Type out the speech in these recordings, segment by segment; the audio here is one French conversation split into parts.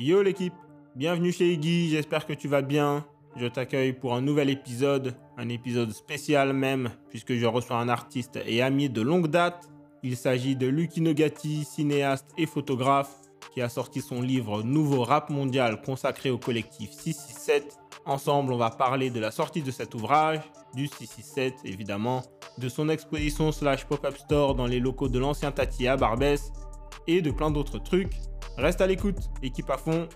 Yo l'équipe, bienvenue chez Iggy, j'espère que tu vas bien. Je t'accueille pour un nouvel épisode, un épisode spécial même, puisque je reçois un artiste et ami de longue date. Il s'agit de Lucky Nogati, cinéaste et photographe, qui a sorti son livre Nouveau rap mondial consacré au collectif 667. Ensemble, on va parler de la sortie de cet ouvrage, du 667 évidemment, de son exposition slash pop-up store dans les locaux de l'ancien Tati à Barbès, et de plein d'autres trucs. Reste à l'écoute, équipe à fond.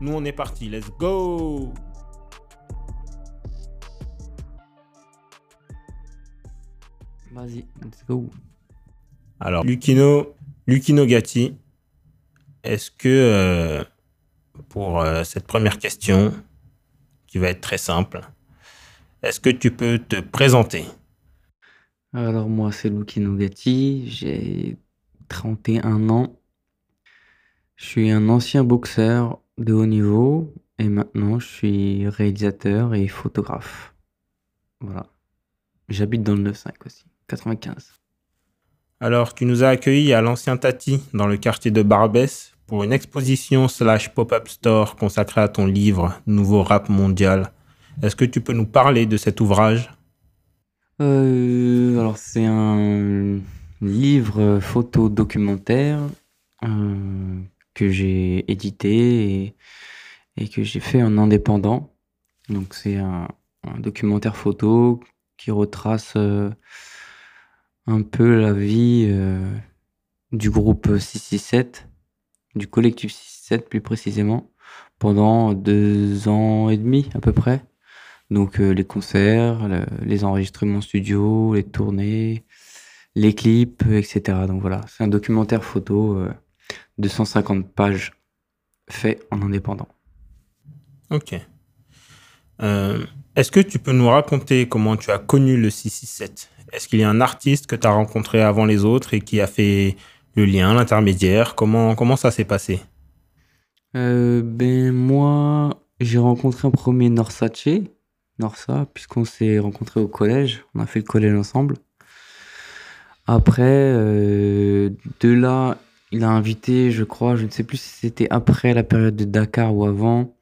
Nous, on est parti. Let's go! Vas-y, let's go. Alors, Lucino, Lucino Gatti, est-ce que euh, pour euh, cette première question, qui va être très simple, est-ce que tu peux te présenter? Alors moi c'est Lucino Gatti, j'ai 31 ans. Je suis un ancien boxeur de haut niveau et maintenant je suis réalisateur et photographe. Voilà. J'habite dans le 9-5 aussi, 95. Alors, tu nous as accueillis à l'ancien Tati, dans le quartier de Barbès, pour une exposition slash pop-up store consacrée à ton livre Nouveau rap mondial. Est-ce que tu peux nous parler de cet ouvrage? Euh, alors c'est un livre photo documentaire euh, que j'ai édité et, que j'ai fait en indépendant. Donc c'est un, documentaire photo qui retrace euh, un peu la vie euh, du groupe 667, du collectif 667 plus précisément, pendant deux ans et demi à peu près. Donc euh, les concerts, le- les enregistrements studio, les tournées, les clips, etc. Donc voilà, c'est un documentaire photo euh, de 150 pages fait en indépendant. Ok. Euh, Est-ce que tu peux nous raconter comment tu as connu le 667 Est-ce qu'il y a un artiste que tu as rencontré avant les autres et qui a fait le lien, l'intermédiaire? Comment, comment ça s'est passé? Euh, ben moi, j'ai rencontré un premier Norsace, Norsa, puisqu'on s'est rencontrés au collège, on a fait le collège ensemble. Après, euh, de là, il a invité, je crois, je ne sais plus si c'était après la période de Dakar ou avant,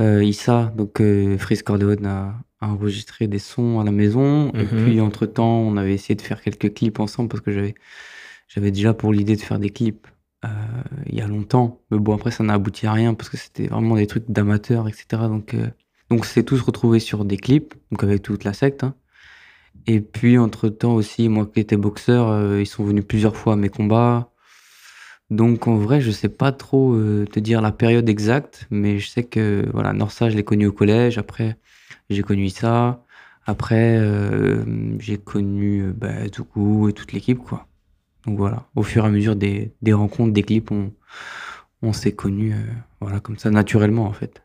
euh, Issa, donc euh, Freeze Corleone a, a enregistré des sons à la maison. Et Mhm. puis, entre-temps, on avait essayé de faire quelques clips ensemble parce que j'avais, j'avais déjà pour l'idée de faire des clips euh, il y a longtemps. Mais bon, après, ça n'a abouti à rien parce que c'était vraiment des trucs d'amateurs, etc. Donc, euh, donc on s'est tous retrouvés sur des clips, donc avec toute la secte. hein. Et puis, entre-temps aussi, moi qui étais boxeur, ils sont venus plusieurs fois à mes combats. Donc, en vrai, je sais pas trop euh, te dire la période exacte, mais je sais que, voilà, Norsa, je l'ai connu au collège. Après, j'ai connu Issa. Après, euh, j'ai connu euh, bah, et toute l'équipe, quoi. Donc voilà, au fur et à mesure des, rencontres, des clips, on, s'est connus, voilà, comme ça, naturellement, en fait.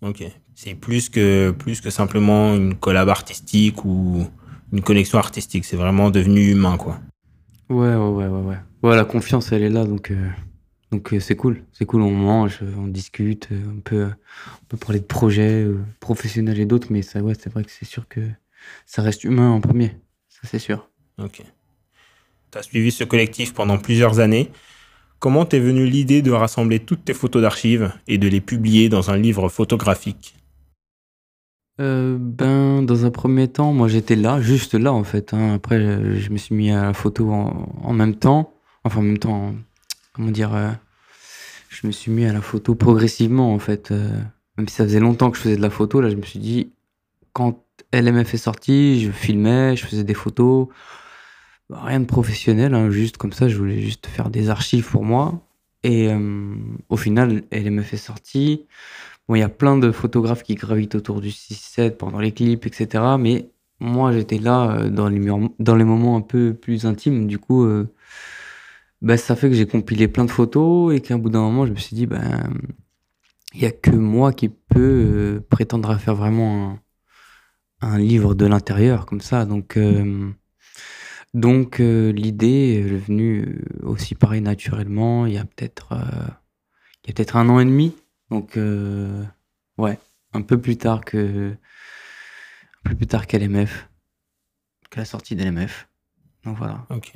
Ok. C'est plus que, plus que simplement une collab artistique ou une connexion artistique. C'est vraiment devenu humain, quoi. Ouais, ouais, ouais, ouais, ouais. La confiance, elle est là, donc euh, euh, c'est cool. C'est cool, on mange, on discute, euh, on peut, on peut parler de projets professionnels et d'autres, mais ça, ouais, c'est vrai que c'est sûr que ça reste humain en premier, ça c'est sûr. Ok. Tu as suivi ce collectif pendant plusieurs années. Comment t'es venue l'idée de rassembler toutes tes photos d'archives et de les publier dans un livre photographique? Euh, ben, dans un premier temps, moi j'étais là, juste là en fait. hein. Après, je, me suis mis à la photo en, en même temps. Enfin, en même temps, comment dire, euh, je me suis mis à la photo progressivement en fait. euh. même si ça faisait longtemps que je faisais de la photo, là je me suis dit, quand LMF est sorti, je filmais, je faisais des photos. Bah, rien de professionnel, hein, juste comme ça, je voulais juste faire des archives pour moi. Et au final, LMF est sorti. Bon, il y a plein de photographes qui gravitent autour du 6-7 pendant les clips, etc. Mais moi, j'étais là euh, dans les, dans les moments un peu plus intimes. Du coup, euh, bah, ça fait que j'ai compilé plein de photos et qu'à un bout d'un moment, je me suis dit, ben, il y a que moi qui peux euh, prétendre à faire vraiment un, un livre de l'intérieur comme ça. Donc, donc l'idée est venue aussi pareil naturellement. Il y a peut-être, il y a peut-être un an et demi. Donc, euh, ouais, un peu plus tard que, un peu plus tard qu'LMF, qu'à la sortie d'LMF. Donc voilà. Ok.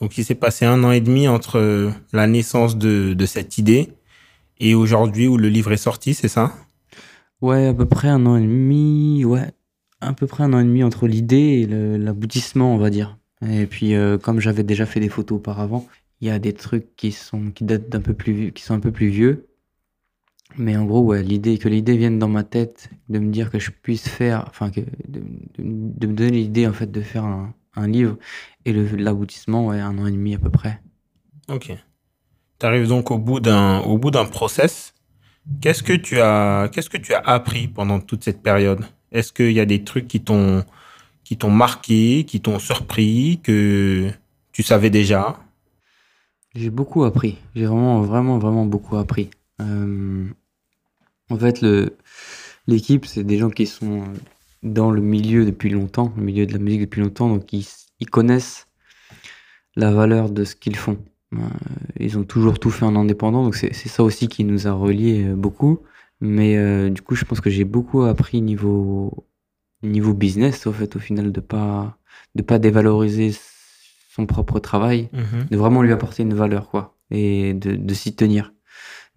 Donc il s'est passé un an et demi entre euh, la naissance de, de cette idée Et aujourd'hui, où le livre est sorti, c'est ça? Ouais, à peu près un an et demi, ouais, à peu près un an et demi entre l'idée et l'aboutissement, on va dire. Et puis, euh, comme j'avais déjà fait des photos auparavant, il y a des trucs qui sont qui datent d'un peu plus qui sont un peu plus vieux. Mais en gros, ouais, l'idée que l'idée vienne dans ma tête, de me dire que je puisse faire, enfin que de, me donner l'idée en fait de faire un, un livre et l'aboutissement, ouais, un an et demi à peu près. Ok. Tu arrives donc au bout d'un au bout d'un process. Qu'est-ce que tu as qu'est-ce que tu as appris pendant toute cette période? Est-ce qu'il y a des trucs qui t'ont qui t'ont marqué, qui t'ont surpris, que tu savais déjà? J'ai beaucoup appris. J'ai vraiment vraiment vraiment beaucoup appris. Euh, en fait, le l'équipe, c'est des gens qui sont dans le milieu depuis longtemps, le milieu de la musique depuis longtemps, donc ils, ils connaissent la valeur de ce qu'ils font. Euh, ils ont toujours tout fait en indépendant, donc c'est ça aussi qui nous a reliés euh, beaucoup. Mais euh, du coup, je pense que j'ai beaucoup appris niveau niveau business, au fait, au final, de pas de pas dévaloriser son propre travail, mhm. de vraiment lui apporter une valeur, quoi, et de, de s'y tenir.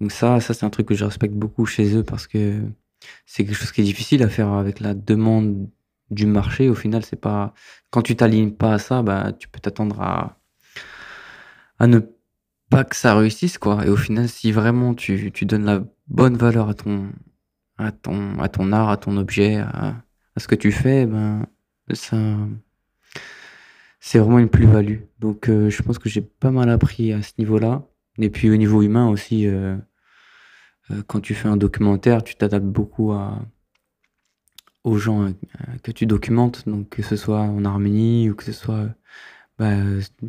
Donc ça, ça c'est un truc que je respecte beaucoup chez eux parce que c'est quelque chose qui est difficile à faire avec la demande du marché. Au final, c'est pas quand tu t'alignes pas à ça, bah tu peux t'attendre à ne pas que ça réussisse, quoi. Et au final, si vraiment tu, donnes la bonne valeur à ton, art, à ton objet, à, ce que tu fais, ben, ça, c'est vraiment une plus-value. Donc, euh, je pense que j'ai pas mal appris à ce niveau-là. Et puis, au niveau humain aussi, euh, quand tu fais un documentaire, tu t'adaptes beaucoup aux gens que tu documentes. Donc, que ce soit en Arménie ou que ce soit bah,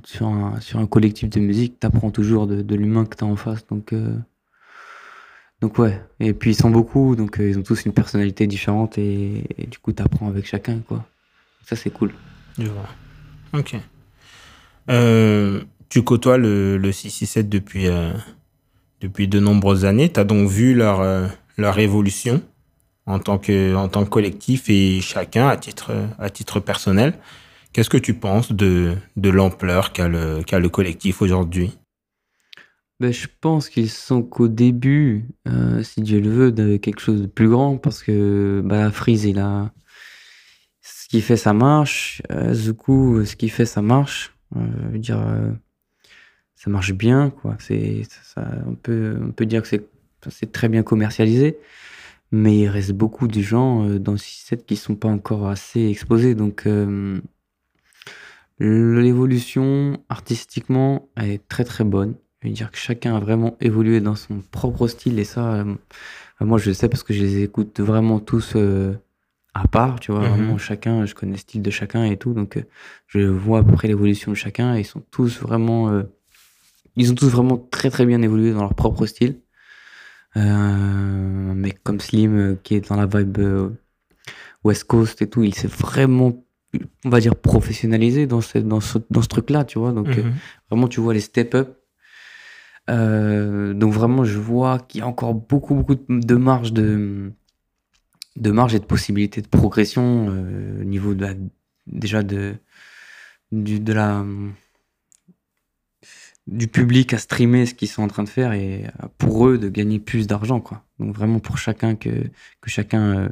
sur, un, collectif de musique, tu apprends toujours de, l'humain que tu as en face. Donc, euh, donc ouais. Et puis ils sont beaucoup, donc euh, ils ont tous une personnalité différente et, du coup tu apprends avec chacun. quoi. Ça c'est cool. Je vois. Ok. Euh, tu côtoies le, le 667 depuis, depuis de nombreuses années. Tu as donc vu leur, leur évolution en tant, que, en tant collectif et chacun à titre, à titre personnel. Qu'est-ce que tu penses de, de l'ampleur qu'a le, le collectif aujourd'hui? Ben, Je pense qu'ils sont qu'au début, euh, si Dieu le veut, de quelque chose de plus grand parce que bah, la Freeze, il a... ce qu'il fait, ça marche. Euh, Zuku, ce qu'il fait, ça marche. Euh, dire, euh, ça marche bien. Quoi. C'est, ça, on, peut, on peut dire que c'est, c'est très bien commercialisé. Mais il reste beaucoup de gens dans le 6-7 qui sont pas encore assez exposés. Donc, L'évolution artistiquement est très très bonne. Je veux dire que chacun a vraiment évolué dans son propre style et ça, euh, moi je sais parce que je les écoute vraiment tous euh, à part, tu vois, mhm. vraiment chacun, je connais le style de chacun et tout, donc euh, je vois à peu près l'évolution de chacun et ils sont tous vraiment, ils ont tous vraiment très très bien évolué dans leur propre style. mais comme Slim qui est dans la vibe West Coast et tout, il s'est vraiment on va dire professionnalisé dans ce, dans ce, dans ce truc-là, tu vois. Donc euh, mhm. vraiment, tu vois les step-up. Euh, donc vraiment, je vois qu'il y a encore beaucoup, beaucoup de marge de, de marge et de possibilités de progression euh, au niveau de la, déjà de, du, de la, du public à streamer ce qu'ils sont en train de faire et pour eux de gagner plus d'argent, quoi. Donc vraiment pour chacun que, chacun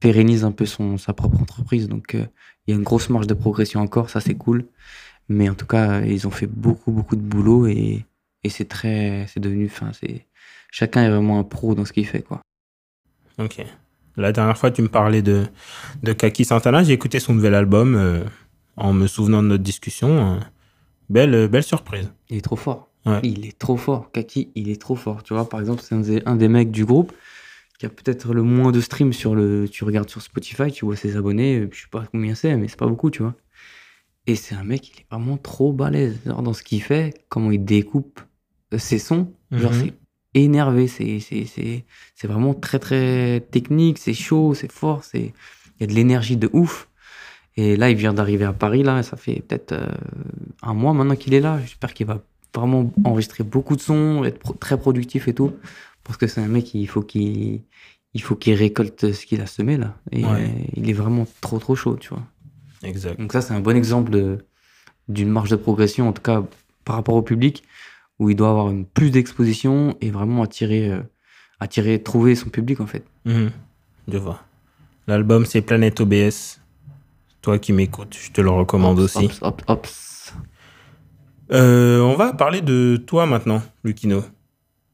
pérennise un peu son, sa propre entreprise. Donc, euh, il y a une grosse marge de progression encore, ça c'est cool. Mais en tout cas, ils ont fait beaucoup, beaucoup de boulot et, c'est très, c'est devenu, enfin, c'est, chacun est vraiment un pro dans ce qu'il fait, quoi. Ok. La dernière fois, tu me parlais de, de Kaki Santana. J'ai écouté son nouvel album euh, en me souvenant de notre discussion. Euh, belle, belle surprise. Il est trop fort. Il est trop fort. Kaki, il est trop fort. Tu vois, par exemple, c'est un, un, des mecs du groupe qui a peut-être le moins de streams sur le. Tu regardes sur Spotify, tu vois ses abonnés, je sais pas combien c'est, mais c'est pas beaucoup, tu vois. Et c'est un mec, il est vraiment trop balèze dans ce qu'il fait, comment il découpe euh, ses sons. Genre, mhm. c'est énervé, c'est, vraiment très très technique, c'est chaud, c'est fort, il y a de l'énergie de ouf. Et là, il vient d'arriver à Paris, là, ça fait peut-être euh, un mois maintenant qu'il est là. J'espère qu'il va vraiment enregistrer beaucoup de sons, être très productif et tout. Parce que c'est un mec, il faut qu'il il faut qu'il récolte ce qu'il a semé là. Et il est vraiment trop trop chaud, tu vois. Exact. Donc ça, c'est un bon exemple d'une marge de progression, en tout cas par rapport au public, où il doit avoir une plus d'exposition et vraiment attirer euh, attirer, trouver son public en fait. Mhm. Je vois. L'album, c'est Planète OBS. Toi qui m'écoutes, je te le recommande aussi. Euh, on va parler de toi maintenant, Lucino.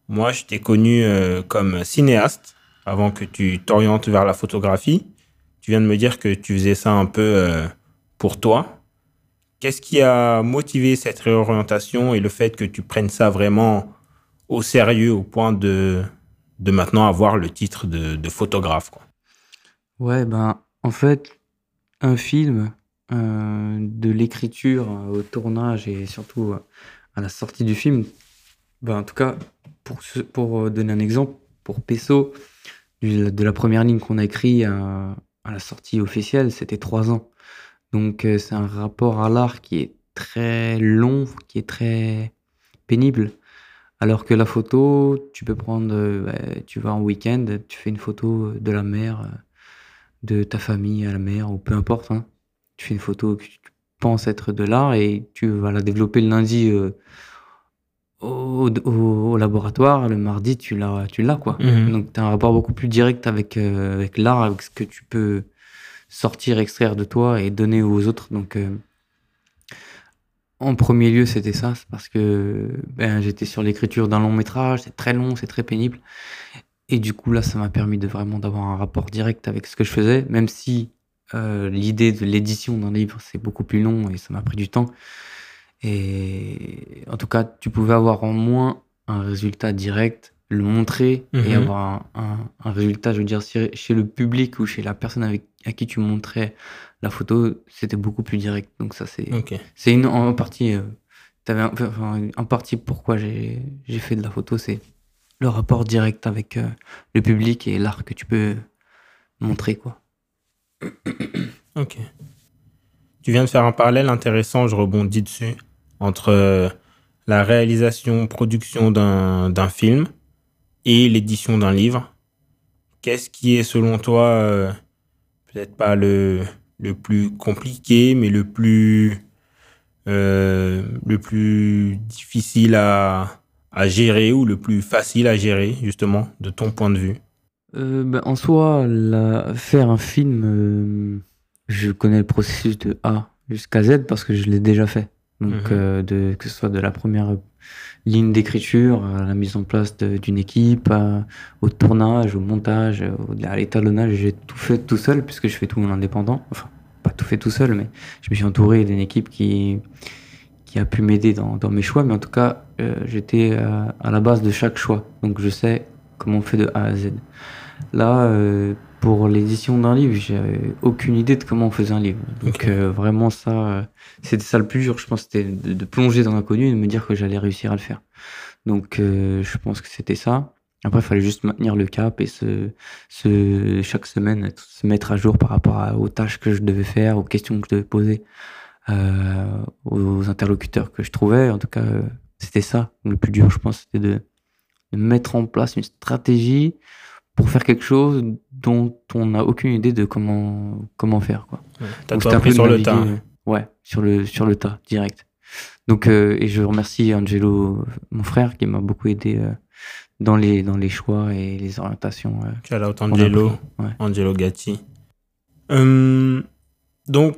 Moi, je t'ai connu euh, comme cinéaste avant que tu t'orientes vers la photographie. Tu viens de me dire que tu faisais ça un peu euh, pour toi. Qu'est-ce qui a motivé cette réorientation et le fait que tu prennes ça vraiment au sérieux au point de, de maintenant avoir le titre de, de photographe quoi? Ouais, ben, en fait, un film, euh, de l'écriture euh, au tournage et surtout euh, à la sortie du film, ben, en tout cas, pour, pour donner un exemple, pour Pesso, de la première ligne qu'on a écrit à, à la sortie officielle, c'était trois ans. Donc, c'est un rapport à l'art qui est très long, qui est très pénible. Alors que la photo, tu peux prendre, bah, tu vas en week-end, tu fais une photo de la mer, de ta famille à la mer, ou peu importe. hein. Tu fais une photo que tu penses être de l'art et tu vas la développer le lundi euh, au, au- au laboratoire, le mardi, tu l'as, tu l'as quoi. Mhm. Donc, tu as un rapport beaucoup plus direct avec, euh, avec l'art, avec ce que tu peux sortir, extraire de toi et donner aux autres. Donc, euh, en premier lieu, c'était ça, c'est parce que ben, j'étais sur l'écriture d'un long métrage, c'est très long, c'est très pénible. Et du coup, là, ça m'a permis de vraiment d'avoir un rapport direct avec ce que je faisais, même si euh, l'idée de l'édition d'un livre, c'est beaucoup plus long et ça m'a pris du temps. Et en tout cas, tu pouvais avoir en moins un résultat direct, le montrer et Mhm. avoir un, un- un résultat, je veux dire, chez, le public ou chez la personne avec, à qui tu montrais la photo, c'était beaucoup plus direct. Donc ça, c'est une en partie, euh, un- enfin, en partie pourquoi j'ai j'ai fait de la photo, c'est le rapport direct avec euh, le public et l'art que tu peux montrer, quoi. Ok. Tu viens de faire un parallèle intéressant, je rebondis dessus, entre euh, la réalisation, production d'un d'un film et l'édition d'un livre. Qu'est-ce qui est selon toi, euh, peut-être pas le, plus compliqué, mais le plus, le plus difficile à, à gérer ou le plus facile à gérer, justement, de ton point de vue? Euh, ben, en soi, la- faire un film, euh, je connais le processus de A jusqu'à Z parce que je l'ai déjà fait. Donc, Mhm. euh, de, que ce soit de la première ligne d'écriture à la mise en place d'une équipe, à- au tournage, au montage, au- à l'étalonnage, j'ai tout fait tout seul puisque je fais tout en indépendant. Enfin, pas tout fait tout seul, mais je me suis entouré d'une équipe qui, qui a pu m'aider dans, dans mes choix. Mais en tout cas, euh, j'étais euh, à la base de chaque choix. Donc, je sais comment on fait de A à Z. Là, euh, pour l'édition d'un livre, j'avais aucune idée de comment on faisait un livre. Donc vraiment ça, c'était ça le plus dur, je pense, c'était de, de plonger dans l'inconnu et de me dire que j'allais réussir à le faire. Donc je pense que c'était ça. Après, il fallait juste maintenir le cap et se, se, chaque semaine se mettre à jour par rapport à- aux tâches que je devais faire, aux questions que je devais poser, euh, aux interlocuteurs que je trouvais. En tout cas, euh, c'était ça le plus dur, je pense, c'était de, de mettre en place une stratégie pour faire quelque chose dont on n'a aucune idée de comment, comment faire. Quoi. T'as Donc, tout appris sur le tas. Ouais, sur le, sur le tas, direct. Donc, euh, et je remercie Angelo, mon frère, qui m'a beaucoup aidé euh, dans, les, dans les choix et les orientations. euh. Shout out a Angelo, ouais. Angelo Gatti. Hum, donc,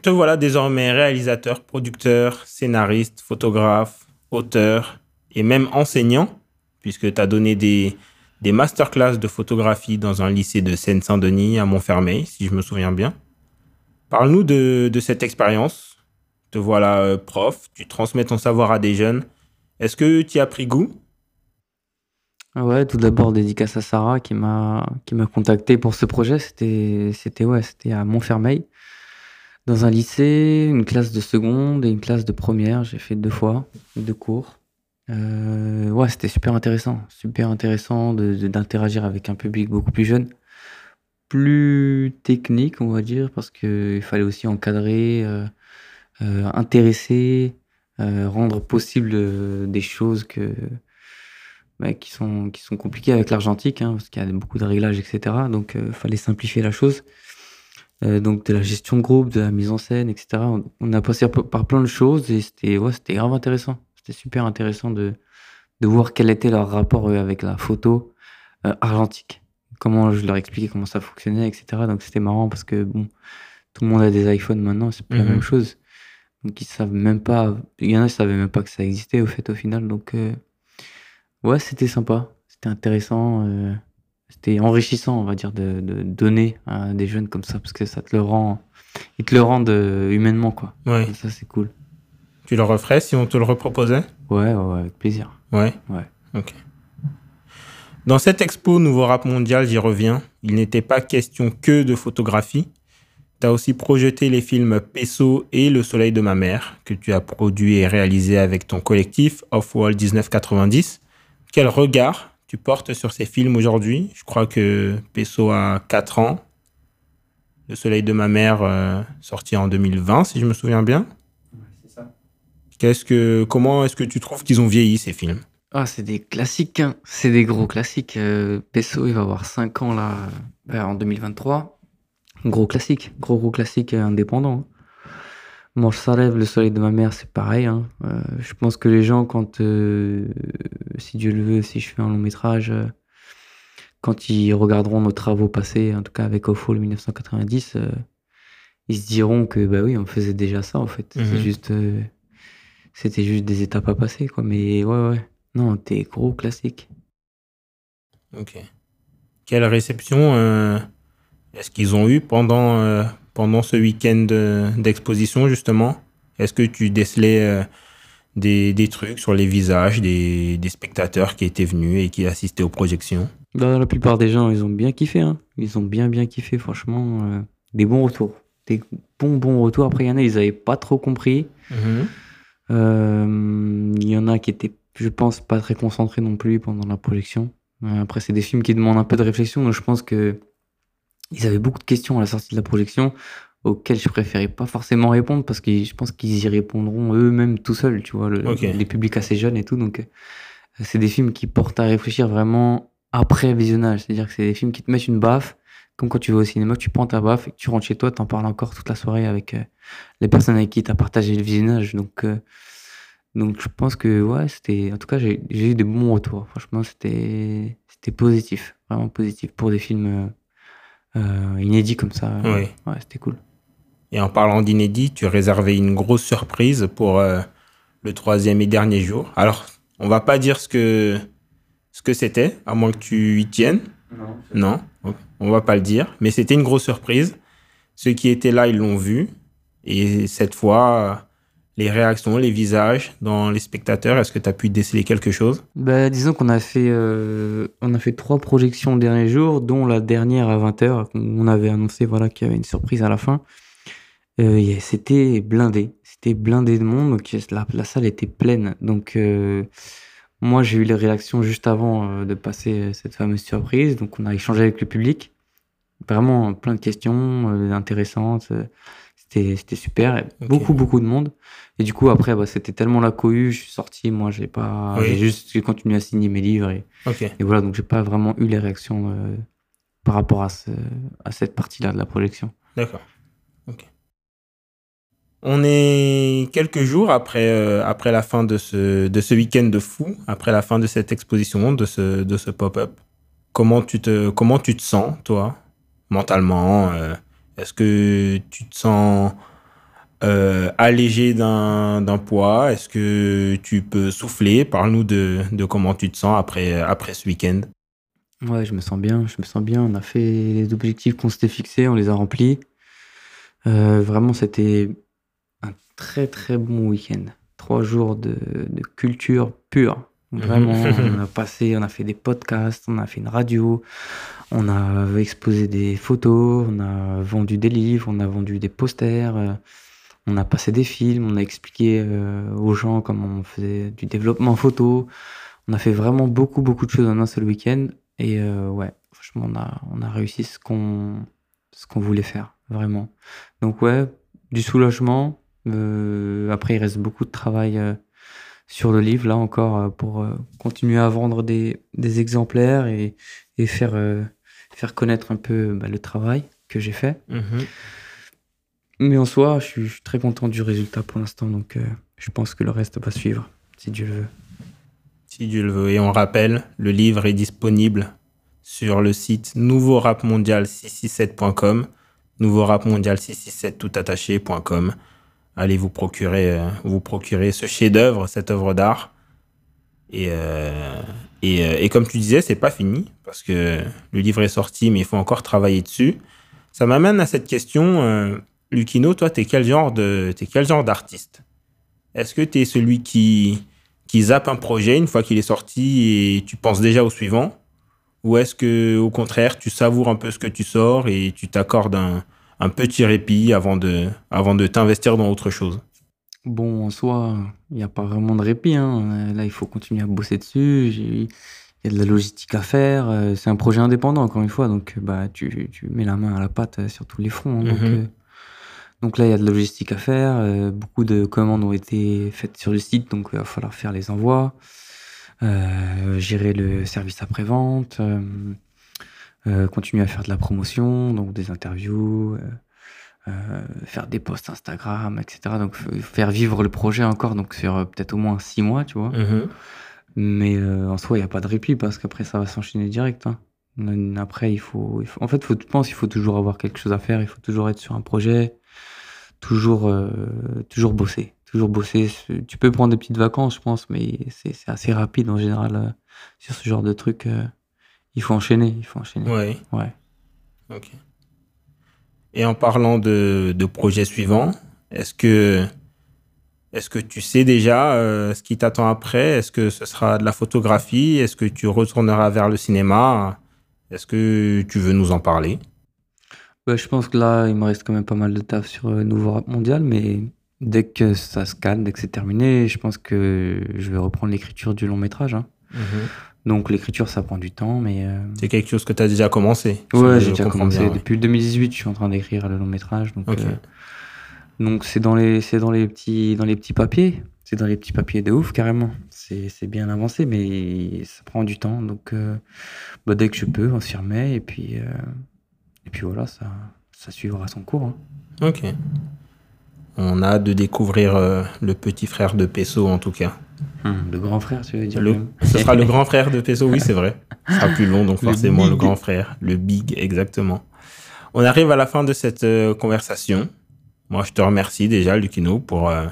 te voilà désormais réalisateur, producteur, scénariste, photographe, auteur et même enseignant, puisque tu as donné des, des masterclass de photographie dans un lycée de Seine-Saint-Denis à Montfermeil, si je me souviens bien. Parle-nous de, de cette expérience. Te voilà euh, prof, tu transmets ton savoir à des jeunes. Est-ce que tu as pris goût? Ah Ouais, tout d'abord dédicace à Sarah qui m'a qui m'a contacté pour ce projet. C'était c'était ouais, c'était à Montfermeil, dans un lycée, une classe de seconde et une classe de première. J'ai fait deux fois, deux cours. Euh, ouais, c'était super intéressant, super intéressant d'interagir avec un public beaucoup plus jeune, plus technique, on va dire, parce que il fallait aussi encadrer, euh, euh, intéresser, rendre possible des choses que bah, qui sont qui sont compliquées avec l'argentique, hein, parce qu'il y a beaucoup de réglages, etc. Donc, il fallait simplifier la chose. Euh, donc, de la gestion de groupe, de la mise en scène, etc. On, on a passé par plein de choses et c'était ouais, c'était grave intéressant. C'était super intéressant de, de voir quel était leur rapport eux, avec la photo, argentique. Comment je leur expliquais comment ça fonctionnait, etc. Donc c'était marrant parce que bon, tout le monde a des iPhones maintenant, c'est pas la Mhm. même chose. Donc ils savent même pas. Il y en a qui savaient même pas que ça existait au fait au final. Donc euh, ouais, c'était sympa, c'était intéressant, euh, c'était enrichissant, on va dire, de, de donner à des jeunes comme ça parce que ça te le rend, ils te le rendent humainement quoi. Ouais. Ça c'est cool. Tu le referais si on te le reproposait? Ouais, ouais, avec plaisir. Ouais. Ouais. Ok. Dans cette expo Nouveau Rap Mondial, j'y reviens, il n'était pas question que de photographie. Tu as aussi projeté les films Peso et Le Soleil de ma mère, que tu as produit et réalisé avec ton collectif Off-Wall 1990. Quel regard tu portes sur ces films aujourd'hui Je crois que Peso a 4 ans. Le Soleil de ma mère, euh, sorti en 2020, si je me souviens bien. c'est ça. Qu'est-ce que, comment est-ce que tu trouves qu'ils ont vieilli, ces films? Ah, c'est des classiques, hein. c'est des gros classiques. Euh, Peso, il va avoir 5 ans là, euh, en 2023. Gros classique, gros gros classique euh, indépendant. Hein. Mange ça lève, le soleil de ma mère, c'est pareil. hein. Euh, je pense que les gens, quand, euh, si Dieu le veut, si je fais un long métrage, euh, quand ils regarderont nos travaux passés, en tout cas avec Awful 1990, euh, ils se diront que bah oui, on faisait déjà ça en fait. Mhm. C'est juste, c'était juste des étapes à passer quoi. Mais ouais ouais, non, des gros classiques. Ok. Quelle réception est-ce qu'ils ont eu pendant, pendant ce week-end euh, d'exposition, justement Est-ce que tu décelais euh, des, des trucs sur les visages des, des spectateurs qui étaient venus et qui assistaient aux projections? Bah, la plupart des gens, ils ont bien kiffé. Hein. Ils ont bien, bien kiffé, franchement. euh, des bons retours. Des bons, bons retours. Après, il y en a, ils n'avaient pas trop compris. Euh, Il y en a qui étaient, je pense, pas très concentrés non plus pendant la projection. Après, c'est des films qui demandent un peu de réflexion. Donc, je pense que ils avaient beaucoup de questions à la sortie de la projection auxquelles je préférais pas forcément répondre parce que je pense qu'ils y répondront eux-mêmes tout seuls, tu vois, le- les publics assez jeunes et tout. Donc, euh, c'est des films qui portent à réfléchir vraiment après visionnage. C'est-à-dire que c'est des films qui te mettent une baffe, comme quand tu vas au cinéma, tu prends ta baffe et que tu rentres chez toi, t'en parles encore toute la soirée avec euh, les personnes avec qui tu as partagé le visionnage. Donc, euh, donc je pense que, ouais, c'était. En tout cas, j'ai eu des bons retours. Franchement, c'était c'était positif, vraiment positif pour des films euh, euh, inédits comme ça. Oui. Ouais, c'était cool. Et en parlant d'inédit, tu réservais une grosse surprise pour euh, le troisième et dernier jour. Alors, on va pas dire ce que ce que c'était, à moins que tu y tiennes. Non, on va pas le dire. Mais c'était une grosse surprise. Ceux qui étaient là, ils l'ont vu. Et cette fois, les réactions, les visages dans les spectateurs, est-ce que tu as pu déceler quelque chose? Bah, disons qu'on a fait euh, a fait trois projections le dernier jour, dont la dernière à 20h. On avait annoncé voilà qu'il y avait une surprise à la fin. Euh, c'était blindé, c'était blindé de monde, donc la, la salle était pleine. Donc euh, moi j'ai eu les réactions juste avant de passer cette fameuse surprise, donc on a échangé avec le public, vraiment plein de questions euh, intéressantes. euh, C'était c'était super, beaucoup beaucoup de monde. Et du coup après bah, c'était tellement la cohue, je suis sorti, moi j'ai pas, Oui. j'ai juste j'ai continué à signer mes livres et, voilà donc j'ai pas vraiment eu les réactions euh, par rapport à ce, à cette partie-là de la projection. D'accord. Ok. On est quelques jours après, euh, après la fin de ce, de ce week-end de fou, après la fin de cette exposition, de ce, de ce pop-up. Comment tu te, comment tu te sens, toi, mentalement euh, Est-ce que tu te sens euh, allégé d'un poids? Est-ce que tu peux souffler? Parle-nous de, de comment tu te sens après, après ce week-end. Ouais, je me sens bien, je me sens bien. On a fait les objectifs qu'on s'était fixés, on les a remplis. Euh, vraiment, c'était un très très bon week-end. Trois jours de culture pure. Vraiment, on a passé, on a fait des podcasts, on a fait une radio, on a exposé des photos, on a vendu des livres, on a vendu des posters, euh, on a passé des films, on a expliqué euh, aux gens comment on faisait du développement photo. On a fait vraiment beaucoup beaucoup de choses en un seul week-end. Et euh, ouais, franchement, on a, on a réussi ce qu'on ce qu'on voulait faire, vraiment. Donc ouais, du soulagement. Après, il reste beaucoup de travail sur le livre, là encore, euh, pour euh, continuer à vendre des, des exemplaires et, et faire, euh, faire connaître un peu bah, le travail que j'ai fait. Mais en soi, je suis, je suis très content du résultat pour l'instant, donc euh, je pense que le reste va suivre, si Dieu le veut. Si Dieu le veut. Et on rappelle, le livre est disponible sur le site nouveau rap mondial 667.com, nouveau rap mondial 667 tout attaché.com. Allez vous procurer, euh, vous procurer ce chef-d'œuvre, cette œuvre d'art. Et, euh, et, euh, et, comme tu disais, c'est pas fini parce que le livre est sorti, mais il faut encore travailler dessus. Ça m'amène à cette question, Lucino. Toi, t'es quel genre de, es quel genre d'artiste? Est-ce que tu es celui qui qui zappe un projet une fois qu'il est sorti et tu penses déjà au suivant? Ou est-ce que, au contraire, tu savoures un peu ce que tu sors et tu t'accordes un, un, petit répit avant de, avant de t'investir dans autre chose Bon, en soi, il n'y a pas vraiment de répit. Hein. Là, il faut continuer à bosser dessus. Il y a de la logistique à faire. Euh, c'est un projet indépendant, encore une fois. Donc, bah, tu, tu mets la main à la pâte euh, sur tous les fronts. Hein. Donc, mhm. euh, donc là, il y a de la logistique à faire. Beaucoup de commandes ont été faites sur le site, donc il va falloir faire les envois, euh, gérer le service après-vente, euh, continuer à faire de la promotion, donc des interviews, faire des posts Instagram, etc. Donc faire vivre le projet encore, donc sur peut-être au moins six mois, tu vois. Mmh Mais en soi, il n'y a pas de répit parce qu'après, ça va s'enchaîner direct. Hein. Après, il faut, il faut, en fait, faut, je pense qu'il faut toujours avoir quelque chose à faire. Il faut toujours être sur un projet toujours, euh, toujours bosser. Toujours bosser. Tu peux prendre des petites vacances, je pense, mais c'est assez rapide en général euh, sur ce genre de truc. Euh, il faut enchaîner. Il faut enchaîner. Ouais. Ouais. Ok. Et en parlant de, de projets suivants, est-ce que, est que tu sais déjà ce qui t'attend après? Est-ce que ce sera de la photographie? Est-ce que tu retourneras vers le cinéma? Est-ce que tu veux nous en parler? Bah, je pense que là, il me reste quand même pas mal de taf sur euh, Nouveau Rap Mondial, mais dès que ça se calme, dès que c'est terminé, je pense que je vais reprendre l'écriture du long métrage. Hein. Mhm. Donc l'écriture, ça prend du temps, mais... Euh, c'est quelque chose que tu as déjà commencé Ouais, j'ai déjà commencé. Depuis 2018, je suis en train d'écrire le long métrage. Donc euh, donc c'est dans les dans les petits dans les petits papiers. C'est dans les petits papiers de ouf carrément. C'est bien avancé, mais ça prend du temps. Donc bah, dès que je peux, on s'y remet et puis et puis voilà, ça, ça suivra son cours. Hein. Ok. On a de découvrir euh, le petit frère de Pesso en tout cas. Hum, le grand frère, tu veux dire le, Ce sera le grand frère de Pesso, oui, c'est vrai. Ce sera plus long, donc forcément le grand frère. Le big, exactement. On arrive à la fin de cette euh, conversation. Moi, je te remercie déjà, Lucino, pour, euh,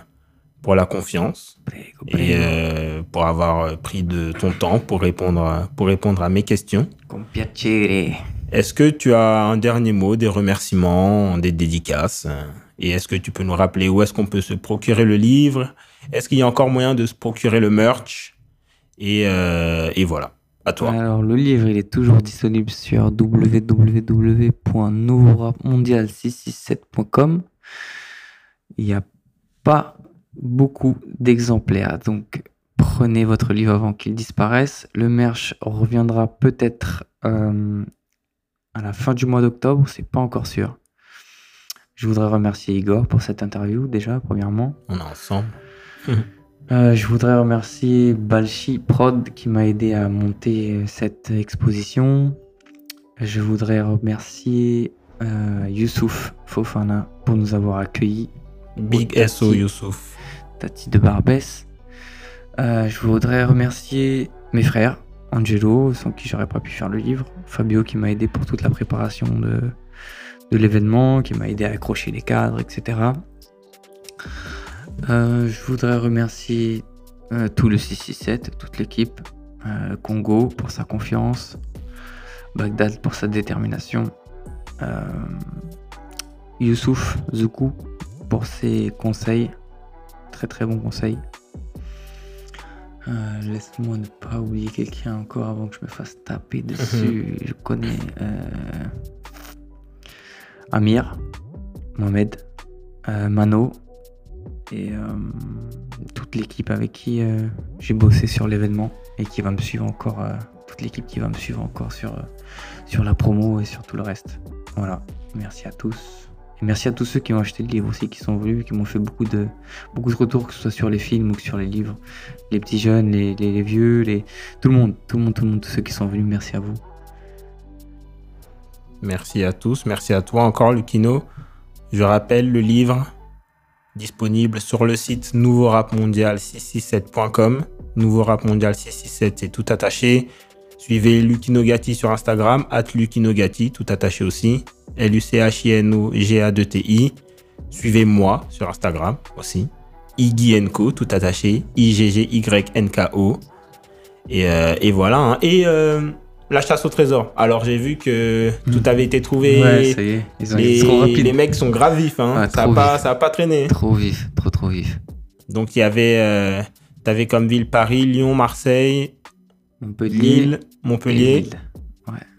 pour la confiance et pour avoir pris de ton temps pour répondre, pour répondre à mes questions. Est-ce que tu as un dernier mot, des remerciements, des dédicaces Et est-ce que tu peux nous rappeler où est-ce qu'on peut se procurer le livre Est-ce qu'il y a encore moyen de se procurer le merch? Et, euh, et, voilà, à toi. Alors, le livre, il est toujours disponible sur www.nouveaumondial667.com. Il n'y a pas beaucoup d'exemplaires, donc prenez votre livre avant qu'il disparaisse. Le merch reviendra peut-être euh, à la fin du mois d'octobre, c'est pas encore sûr. Je voudrais remercier Igor pour cette interview déjà, premièrement. On est ensemble. Euh, je voudrais remercier Balchi Prod qui m'a aidé à monter cette exposition. Je voudrais remercier euh, Youssouf Fofana pour nous avoir accueillis. Big SO Youssouf. Tati de Barbès. Euh, je voudrais remercier mes frères Angelo, sans qui j'aurais pas pu faire le livre, Fabio qui m'a aidé pour toute la préparation de, de l'événement, qui m'a aidé à accrocher les cadres, etc. Euh, je voudrais remercier euh, tout le 667, toute l'équipe, euh, Congo pour sa confiance, Bagdad pour sa détermination, Youssouf Zoukou pour ses conseils, très très bons conseils. Laisse-moi ne pas oublier quelqu'un encore avant que je me fasse taper dessus. je connais Amir, Mohamed, Mano et toute l'équipe avec qui j'ai bossé sur l'événement et qui va me suivre encore. toute l'équipe qui va me suivre encore sur, sur la promo et sur tout le reste. Voilà. Merci à tous merci à tous ceux qui ont acheté le livre aussi, qui sont venus, qui m'ont fait beaucoup de, beaucoup de retours, que ce soit sur les films ou sur les livres. Les petits jeunes, les, les, vieux, les... tout le monde, tout le monde, tout le monde, tous ceux qui sont venus, merci à vous. Merci à tous, merci à toi encore, Lucino. Je rappelle le livre disponible sur le site Nouveau Rap Mondial 667.com. Nouveau Rap Mondial 667, c'est tout attaché Suivez Lukinogati sur Instagram, at Lukinogati, tout attaché aussi. L-U-C-H-I-N-O-G-A-2-T-I. Suivez-moi sur Instagram aussi. Iggy tout attaché. I-G-G-Y-N-K-O. Et, euh, et voilà. hein. Et euh, la chasse au trésor. Alors j'ai vu que tout avait été trouvé. Ouais, ça y est. Ils ont les, été trop rapides. les mecs sont grave vifs. Hein. Ça, pas, vifs. ça a pas traîné. Trop vif, trop trop vif. Donc il y avait. Euh, T'avais comme ville Paris, Lyon, Marseille, Montpellier. Lille, et Montpellier. Lille.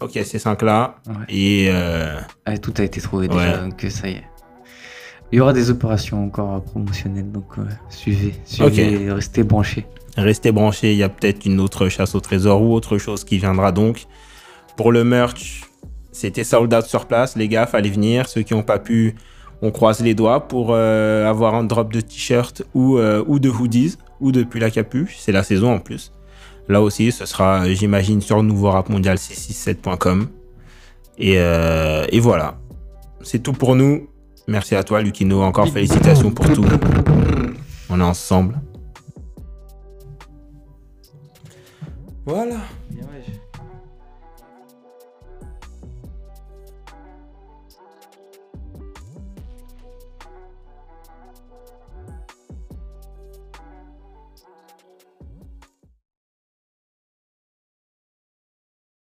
Ok, ces cinq-là. Ouais. Et euh, Ah, tout a été trouvé déjà, donc euh, ça y est. Il y aura des opérations encore promotionnelles, donc euh, suivez, suivez, restez branchés. Restez branchés, il y a peut-être une autre chasse au trésor ou autre chose qui viendra donc. Pour le merch, c'était sold out sur place, les gars, fallait venir. Ceux qui n'ont pas pu, on croise les doigts pour euh, avoir un drop de t-shirt ou, euh, ou de hoodies ou de pull à capuche. C'est la saison en plus. Là aussi, ce sera, j'imagine, sur nouveau rap mondial 667.com. Et, euh, et voilà. C'est tout pour nous. Merci à toi, Lucino. Encore félicitations pour tout. On est ensemble. Voilà.